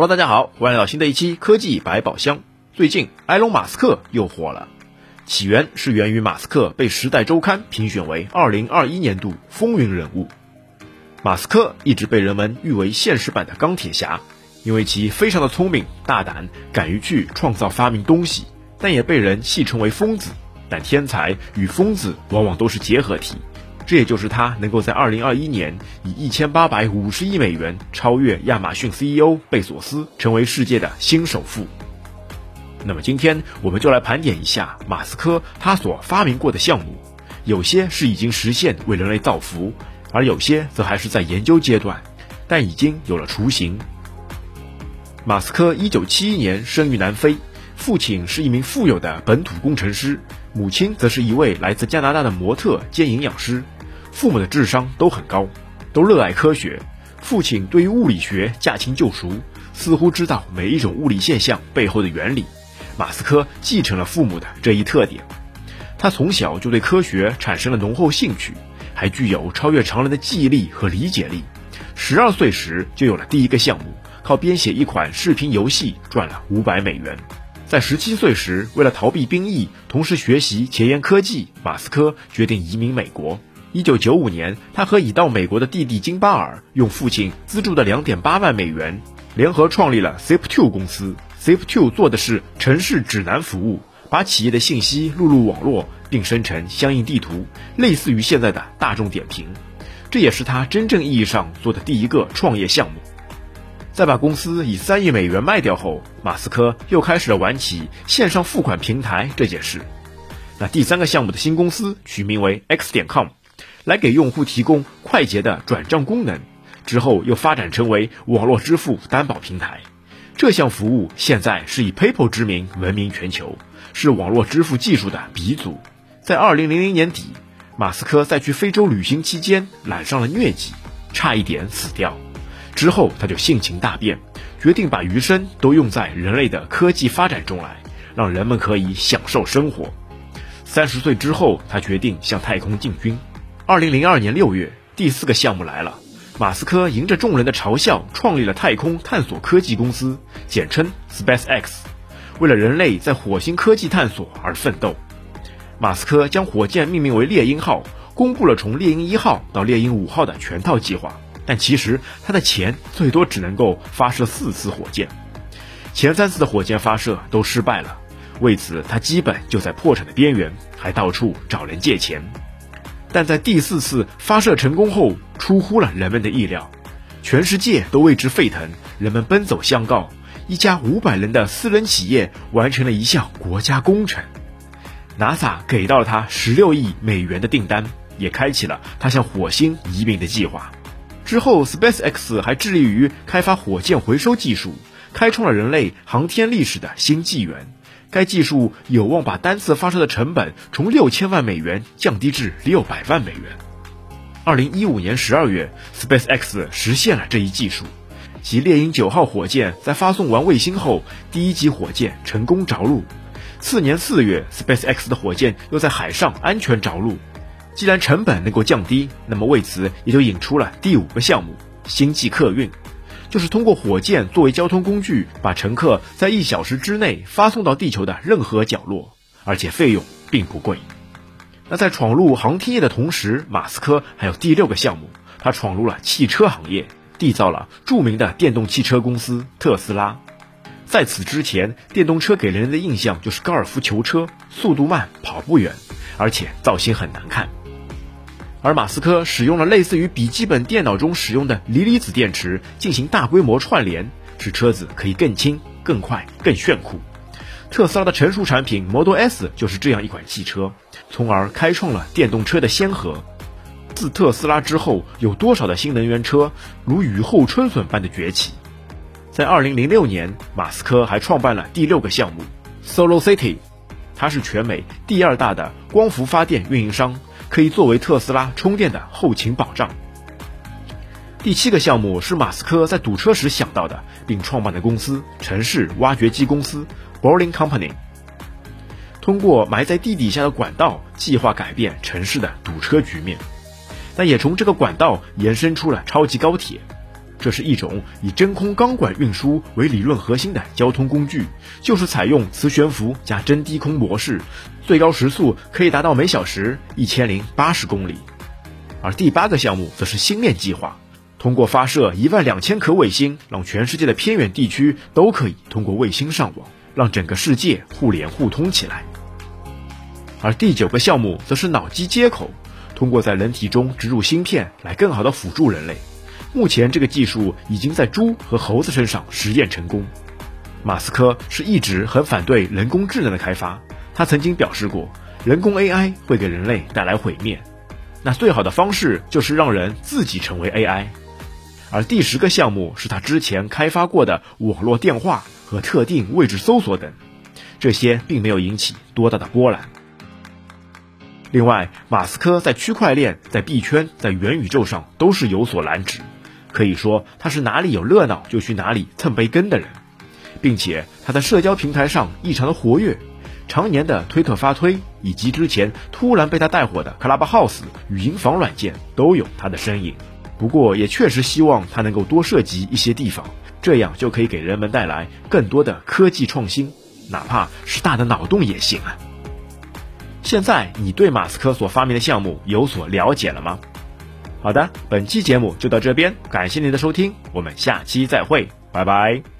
Hello，大家好，欢迎来到新的一期科技百宝箱。最近，埃隆·马斯克又火了，起源是源于马斯克被《时代周刊》评选为2021年度风云人物。马斯克一直被人们誉为现实版的钢铁侠，因为其非常的聪明、大胆，敢于去创造、发明东西，但也被人戏称为疯子。但天才与疯子往往都是结合体。这也就是他能够在二零二一年以一千八百五十亿美元超越亚马逊 CEO 贝索斯，成为世界的新首富。那么今天我们就来盘点一下马斯克他所发明过的项目，有些是已经实现为人类造福，而有些则还是在研究阶段，但已经有了雏形。马斯克一九七一年生于南非，父亲是一名富有的本土工程师，母亲则是一位来自加拿大的模特兼营养师。父母的智商都很高，都热爱科学。父亲对于物理学驾轻就熟，似乎知道每一种物理现象背后的原理。马斯克继承了父母的这一特点，他从小就对科学产生了浓厚兴趣，还具有超越常人的记忆力和理解力。十二岁时就有了第一个项目，靠编写一款视频游戏赚了五百美元。在十七岁时，为了逃避兵役，同时学习前沿科技，马斯克决定移民美国。一九九五年，他和已到美国的弟弟金巴尔用父亲资助的两点八万美元，联合创立了 Zip2 公司。Zip2 做的是城市指南服务，把企业的信息录入网络，并生成相应地图，类似于现在的大众点评。这也是他真正意义上做的第一个创业项目。在把公司以三亿美元卖掉后，马斯克又开始了玩起线上付款平台这件事。那第三个项目的新公司取名为 X 点 com。来给用户提供快捷的转账功能，之后又发展成为网络支付担保平台。这项服务现在是以 PayPal 之名闻名全球，是网络支付技术的鼻祖。在2000年底，马斯克在去非洲旅行期间染上了疟疾，差一点死掉。之后他就性情大变，决定把余生都用在人类的科技发展中来，让人们可以享受生活。三十岁之后，他决定向太空进军。二零零二年六月，第四个项目来了。马斯克迎着众人的嘲笑，创立了太空探索科技公司，简称 SpaceX，为了人类在火星科技探索而奋斗。马斯克将火箭命名为猎鹰号，公布了从猎鹰一号到猎鹰五号的全套计划。但其实他的钱最多只能够发射四次火箭，前三次的火箭发射都失败了，为此他基本就在破产的边缘，还到处找人借钱。但在第四次发射成功后，出乎了人们的意料，全世界都为之沸腾，人们奔走相告，一家五百人的私人企业完成了一项国家工程，NASA 给到了他十六亿美元的订单，也开启了他向火星移民的计划。之后，SpaceX 还致力于开发火箭回收技术，开创了人类航天历史的新纪元。该技术有望把单次发射的成本从六千万美元降低至六百万美元。二零一五年十二月，SpaceX 实现了这一技术，其猎鹰九号火箭在发送完卫星后，第一级火箭成功着陆。次年四月，SpaceX 的火箭又在海上安全着陆。既然成本能够降低，那么为此也就引出了第五个项目——星际客运。就是通过火箭作为交通工具，把乘客在一小时之内发送到地球的任何角落，而且费用并不贵。那在闯入航天业的同时，马斯克还有第六个项目，他闯入了汽车行业，缔造了著名的电动汽车公司特斯拉。在此之前，电动车给人的印象就是高尔夫球车，速度慢，跑不远，而且造型很难看。而马斯克使用了类似于笔记本电脑中使用的锂离子电池进行大规模串联，使车子可以更轻、更快、更炫酷。特斯拉的成熟产品 Model S 就是这样一款汽车，从而开创了电动车的先河。自特斯拉之后，有多少的新能源车如雨后春笋般的崛起？在2006年，马斯克还创办了第六个项目 Solar City，它是全美第二大的光伏发电运营商。可以作为特斯拉充电的后勤保障。第七个项目是马斯克在堵车时想到的，并创办的公司——城市挖掘机公司 （Boring Company）。通过埋在地底下的管道，计划改变城市的堵车局面。但也从这个管道延伸出了超级高铁。这是一种以真空钢管运输为理论核心的交通工具，就是采用磁悬浮加真低空模式，最高时速可以达到每小时一千零八十公里。而第八个项目则是星链计划，通过发射一万两千颗卫星，让全世界的偏远地区都可以通过卫星上网，让整个世界互联互通起来。而第九个项目则是脑机接口，通过在人体中植入芯片来更好的辅助人类。目前这个技术已经在猪和猴子身上实验成功。马斯克是一直很反对人工智能的开发，他曾经表示过，人工 AI 会给人类带来毁灭。那最好的方式就是让人自己成为 AI。而第十个项目是他之前开发过的网络电话和特定位置搜索等，这些并没有引起多大的波澜。另外，马斯克在区块链、在币圈、在元宇宙上都是有所蓝指。可以说，他是哪里有热闹就去哪里蹭杯羹的人，并且他在社交平台上异常的活跃，常年的推特发推，以及之前突然被他带火的 Clubhouse 语音房软件都有他的身影。不过，也确实希望他能够多涉及一些地方，这样就可以给人们带来更多的科技创新，哪怕是大的脑洞也行啊。现在你对马斯克所发明的项目有所了解了吗？好的，本期节目就到这边，感谢您的收听，我们下期再会，拜拜。